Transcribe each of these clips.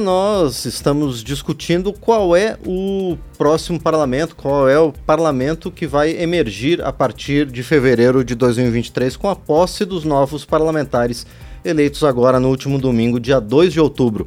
Nós estamos discutindo qual é o próximo parlamento, qual é o parlamento que vai emergir a partir de fevereiro de 2023 com a posse dos novos parlamentares eleitos agora no último domingo, dia 2 de outubro.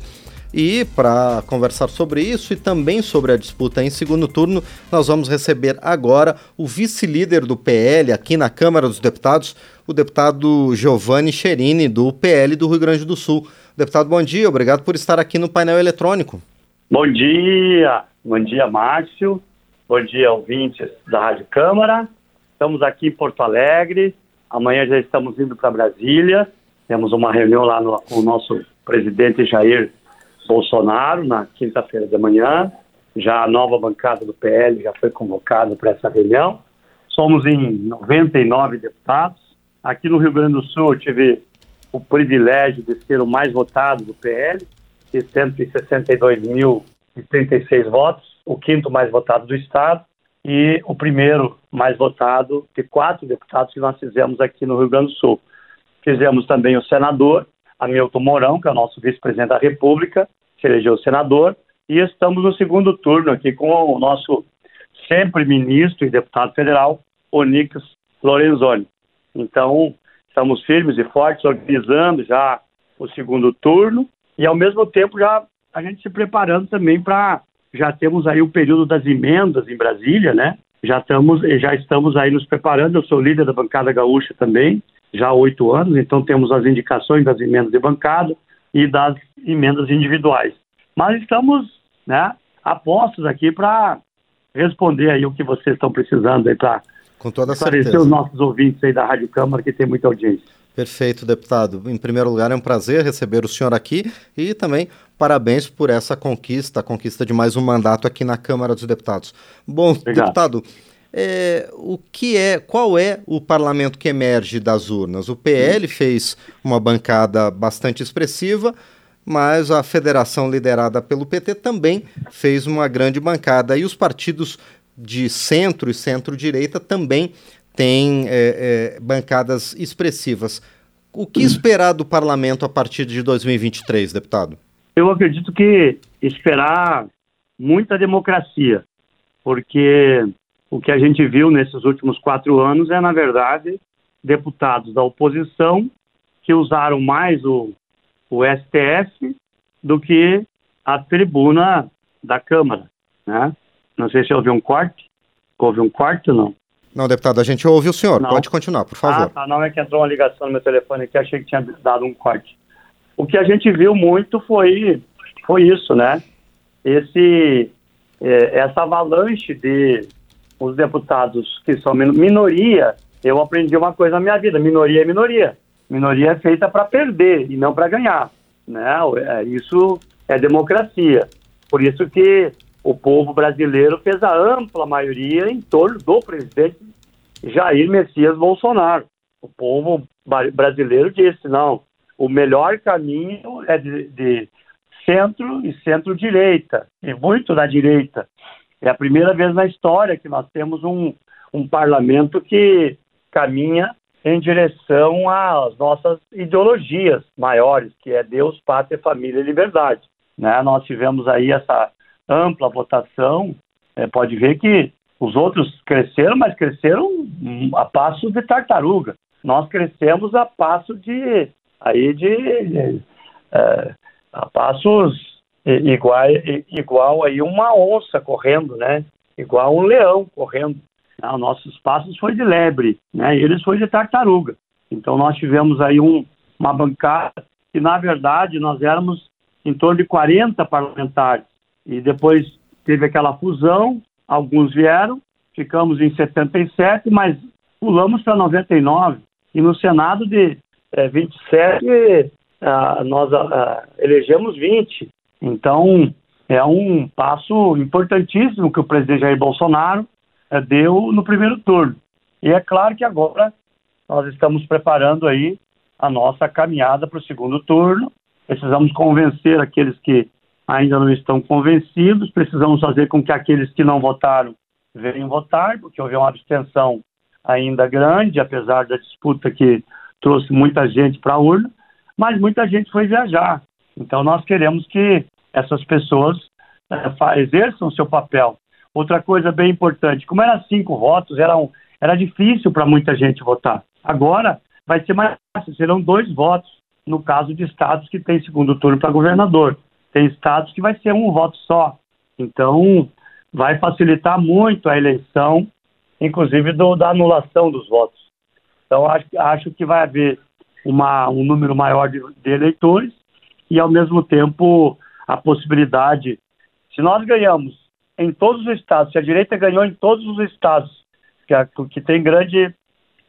E para conversar sobre isso e também sobre a disputa em segundo turno, nós vamos receber agora o vice-líder do PL aqui na Câmara dos Deputados, o deputado Giovanni Cherini, do PL do Rio Grande do Sul. Deputado, bom dia, obrigado por estar aqui no painel eletrônico. Bom dia, bom dia, Márcio, bom dia, ouvintes da Rádio Câmara. Estamos aqui em Porto Alegre, amanhã já estamos indo para Brasília, temos uma reunião lá no, com o nosso presidente Jair Bolsonaro na quinta-feira de manhã. Já a nova bancada do PL já foi convocada para essa reunião. Somos em 99 deputados. Aqui no Rio Grande do Sul eu tive o privilégio de ser o mais votado do PL, de 162.036 votos, o quinto mais votado do Estado e o primeiro mais votado de quatro deputados que nós fizemos aqui no Rio Grande do Sul. Fizemos também o senador Hamilton Mourão, que é o nosso vice-presidente da República, se elegeu senador, e estamos no segundo turno aqui com o nosso sempre ministro e deputado federal, Onix Lorenzoni. Então, estamos firmes e fortes, organizando já o segundo turno e, ao mesmo tempo, já a gente se preparando também para. Já temos aí o período das emendas em Brasília, né? Já estamos, já estamos aí nos preparando. Eu sou líder da bancada gaúcha também, já há oito anos, então temos as indicações das emendas de bancada e das emendas individuais. Mas estamos né, apostos aqui para responder aí o que vocês estão precisando aí para esclarecer certeza. os nossos ouvintes aí da Rádio Câmara, que tem muita audiência. Perfeito, deputado. Em primeiro lugar, é um prazer receber o senhor aqui e também parabéns por essa conquista, a conquista de mais um mandato aqui na Câmara dos Deputados. Bom, Obrigado. deputado, é, o que é, qual é o parlamento que emerge das urnas? O PL fez uma bancada bastante expressiva, mas a federação liderada pelo PT também fez uma grande bancada e os partidos de centro e centro-direita também têm é, é, bancadas expressivas. O que esperar do parlamento a partir de 2023, deputado? Eu acredito que esperar muita democracia, porque o que a gente viu nesses últimos quatro anos é, na verdade, deputados da oposição que usaram mais o, o STF do que a tribuna da Câmara, né? Não sei se houve um corte. Houve um corte ou não? Não, deputado, a gente ouve o senhor. Não. Pode continuar, por favor. Ah, tá. Não é que entrou uma ligação no meu telefone aqui, achei que tinha dado um corte. O que a gente viu muito foi, foi isso, né? Esse, é, essa avalanche de os deputados que são minoria, eu aprendi uma coisa na minha vida: minoria é minoria. Minoria é feita para perder e não para ganhar. Né? É, isso é democracia. Por isso que o povo brasileiro fez a ampla maioria em torno do presidente Jair Messias Bolsonaro. O povo brasileiro disse: não, o melhor caminho é de, de centro e centro-direita, e muito da direita. É a primeira vez na história que nós temos um, um parlamento que caminha em direção às nossas ideologias maiores, que é Deus, Pátria, Família e Liberdade. Né? Nós tivemos aí essa ampla votação, é, pode ver que os outros cresceram, mas cresceram a passo de tartaruga. Nós crescemos a passo de aí de, de é, a passos igual, igual aí uma onça correndo, né? Igual um leão correndo. Ah, nossos passos foi de lebre, né? Eles foi de tartaruga. Então nós tivemos aí um, uma bancada que na verdade nós éramos em torno de 40 parlamentares e depois teve aquela fusão, alguns vieram, ficamos em 77, mas pulamos para 99 e no Senado de é, 27 ah, nós ah, elegemos 20 então, é um passo importantíssimo que o presidente Jair Bolsonaro é, deu no primeiro turno. E é claro que agora nós estamos preparando aí a nossa caminhada para o segundo turno. Precisamos convencer aqueles que ainda não estão convencidos, precisamos fazer com que aqueles que não votaram venham votar, porque houve uma abstenção ainda grande, apesar da disputa que trouxe muita gente para a urna, mas muita gente foi viajar. Então nós queremos que essas pessoas é, exerçam o seu papel. Outra coisa bem importante, como eram cinco votos, era, um, era difícil para muita gente votar. Agora vai ser mais fácil, serão dois votos no caso de estados que têm segundo turno para governador. Tem estados que vai ser um voto só. Então, vai facilitar muito a eleição, inclusive do, da anulação dos votos. Então, acho, acho que vai haver uma, um número maior de, de eleitores e, ao mesmo tempo, a possibilidade. Se nós ganhamos em todos os estados, se a direita ganhou em todos os estados, que, que tem grande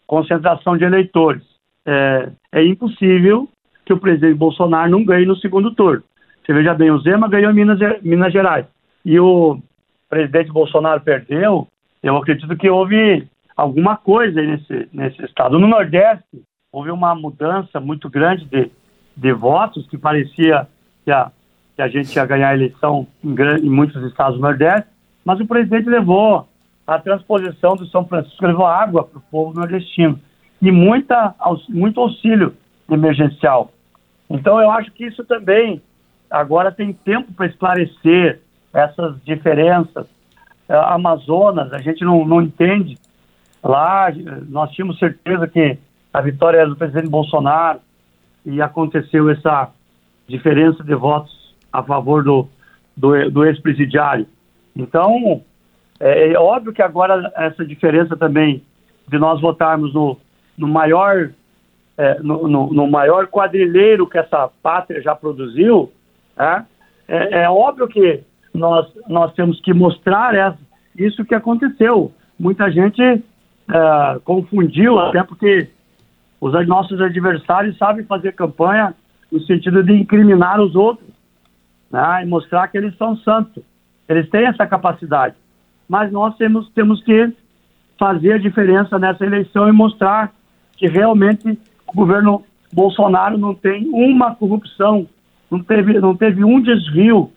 concentração de eleitores, é, é impossível que o presidente Bolsonaro não ganhe no segundo turno. Você veja bem, o Zema ganhou em Minas, Minas Gerais e o presidente Bolsonaro perdeu. Eu acredito que houve alguma coisa nesse, nesse estado. No Nordeste, houve uma mudança muito grande de, de votos, que parecia que a, que a gente ia ganhar a eleição em, em muitos estados do Nordeste, mas o presidente levou a transposição do São Francisco, levou água para o povo nordestino e muita, muito auxílio emergencial. Então, eu acho que isso também agora tem tempo para esclarecer essas diferenças. A é, Amazonas, a gente não, não entende. Lá, nós tínhamos certeza que a vitória era do presidente Bolsonaro e aconteceu essa diferença de votos a favor do, do, do ex-presidiário. Então, é, é, óbvio que agora essa diferença também de nós votarmos no, no maior é, no, no, no, maior quadrilheiro que essa pátria já produziu, é, é, é óbvio que nós, nós temos que mostrar essa, isso que aconteceu. Muita gente é, confundiu, até porque os nossos adversários sabem fazer campanha no sentido de incriminar os outros né, e mostrar que eles são santos. Eles têm essa capacidade. Mas nós temos, temos que fazer a diferença nessa eleição e mostrar que realmente o governo Bolsonaro não tem uma corrupção, não teve, não teve um desvio,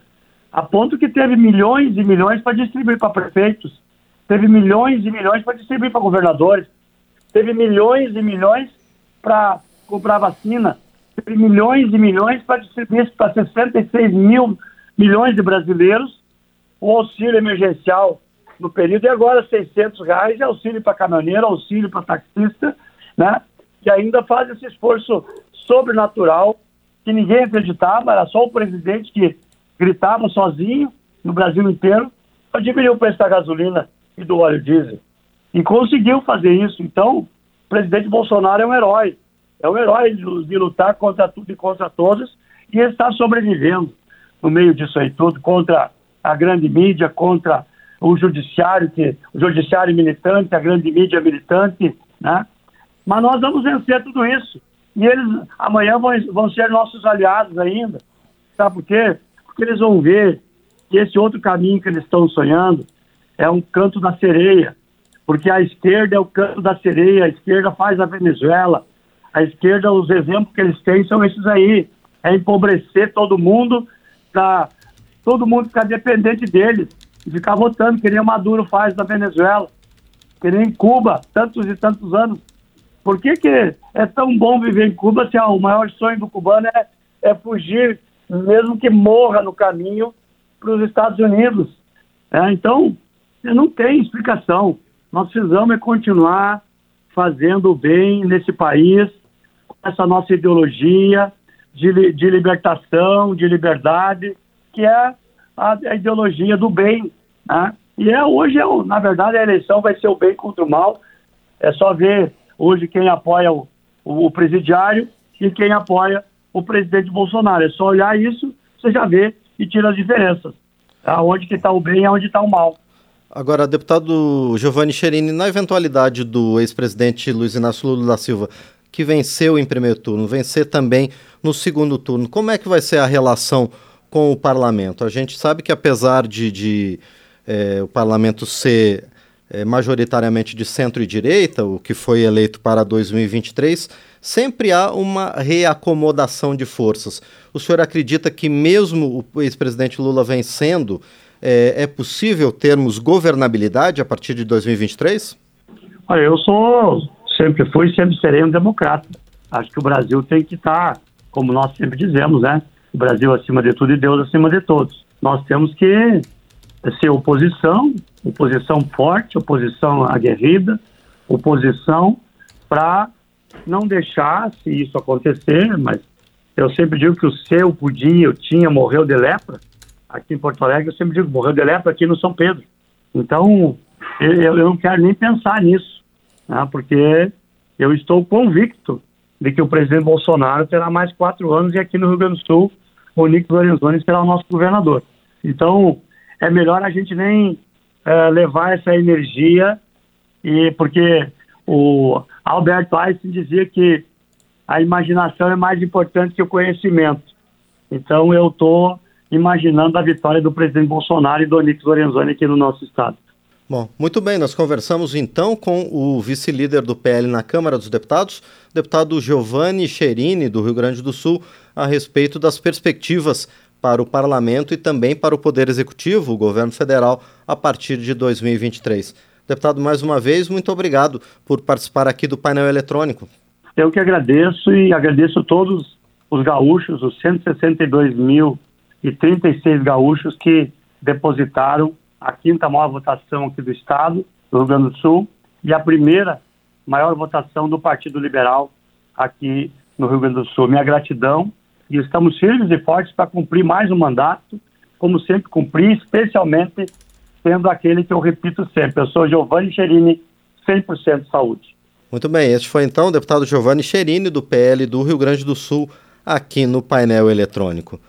a ponto que teve milhões e milhões para distribuir para prefeitos, teve milhões e milhões para distribuir para governadores, teve milhões e milhões para comprar vacina, milhões e milhões para distribuir para 66 mil milhões de brasileiros o auxílio emergencial no período, e agora 600 reais de auxílio para caminhoneiro, auxílio para taxista, né? Que ainda faz esse esforço sobrenatural que ninguém acreditava, era só o presidente que gritava sozinho no Brasil inteiro para diminuir o preço da gasolina e do óleo diesel. E conseguiu fazer isso. Então, o presidente Bolsonaro é um herói. É um herói de, de lutar contra tudo e contra todos e está sobrevivendo no meio disso aí tudo, contra a grande mídia, contra o judiciário, que, o judiciário militante, a grande mídia militante, né? Mas nós vamos vencer tudo isso. E eles amanhã vão, vão ser nossos aliados ainda. Sabe por quê? Porque eles vão ver que esse outro caminho que eles estão sonhando é um canto da sereia, porque a esquerda é o canto da sereia, a esquerda faz a Venezuela, a esquerda, os exemplos que eles têm são esses aí, é empobrecer todo mundo, pra todo mundo ficar dependente deles, ficar votando, que nem o Maduro faz na Venezuela, que nem em Cuba, tantos e tantos anos. Por que, que é tão bom viver em Cuba se o maior sonho do cubano é, é fugir, mesmo que morra no caminho, para os Estados Unidos? É, então, não tem explicação. Nós precisamos é continuar fazendo o bem nesse país, essa nossa ideologia de, de libertação, de liberdade, que é a, a ideologia do bem. Né? E é, hoje, é, na verdade, a eleição vai ser o bem contra o mal. É só ver hoje quem apoia o, o, o presidiário e quem apoia o presidente Bolsonaro. É só olhar isso, você já vê e tira as diferenças. Aonde que está o bem e aonde está o mal. Agora, deputado Giovanni Cherini, na eventualidade do ex-presidente Luiz Inácio Lula da Silva, que venceu em primeiro turno, vencer também no segundo turno, como é que vai ser a relação com o parlamento? A gente sabe que apesar de, de é, o parlamento ser é, majoritariamente de centro e direita, o que foi eleito para 2023, sempre há uma reacomodação de forças. O senhor acredita que mesmo o ex-presidente Lula vencendo, é, é possível termos governabilidade a partir de 2023? Olha, eu sou, sempre fui, sempre serei um democrata. Acho que o Brasil tem que estar, como nós sempre dizemos, né, o Brasil acima de tudo e Deus acima de todos. Nós temos que ser oposição, oposição forte, oposição aguerrida, oposição para não deixar, se isso acontecer, mas eu sempre digo que o seu podia, eu tinha, morreu de lepra, aqui em Porto Alegre, eu sempre digo, morreu de lepra aqui no São Pedro. Então, eu, eu não quero nem pensar nisso, né, porque eu estou convicto de que o presidente Bolsonaro terá mais quatro anos e aqui no Rio Grande do Sul o Nick Lorenzoni será o nosso governador. Então, é melhor a gente nem uh, levar essa energia, e porque o Albert Einstein dizia que a imaginação é mais importante que o conhecimento. Então, eu estou imaginando a vitória do presidente Bolsonaro e do Onix Lorenzoni aqui no nosso estado. Bom, muito bem, nós conversamos então com o vice-líder do PL na Câmara dos Deputados, deputado Giovanni Cherini, do Rio Grande do Sul, a respeito das perspectivas para o parlamento e também para o Poder Executivo, o governo federal, a partir de 2023. Deputado, mais uma vez, muito obrigado por participar aqui do painel eletrônico. Eu que agradeço e agradeço todos os gaúchos, os 162.036 gaúchos que depositaram a quinta maior votação aqui do Estado, do Rio Grande do Sul, e a primeira maior votação do Partido Liberal aqui no Rio Grande do Sul. Minha gratidão e estamos firmes e fortes para cumprir mais um mandato, como sempre cumpri, especialmente sendo aquele que eu repito sempre. Eu sou Giovanni Cherini, 100% saúde. Muito bem, este foi então o deputado Giovanni Cherini, do PL do Rio Grande do Sul, aqui no painel eletrônico.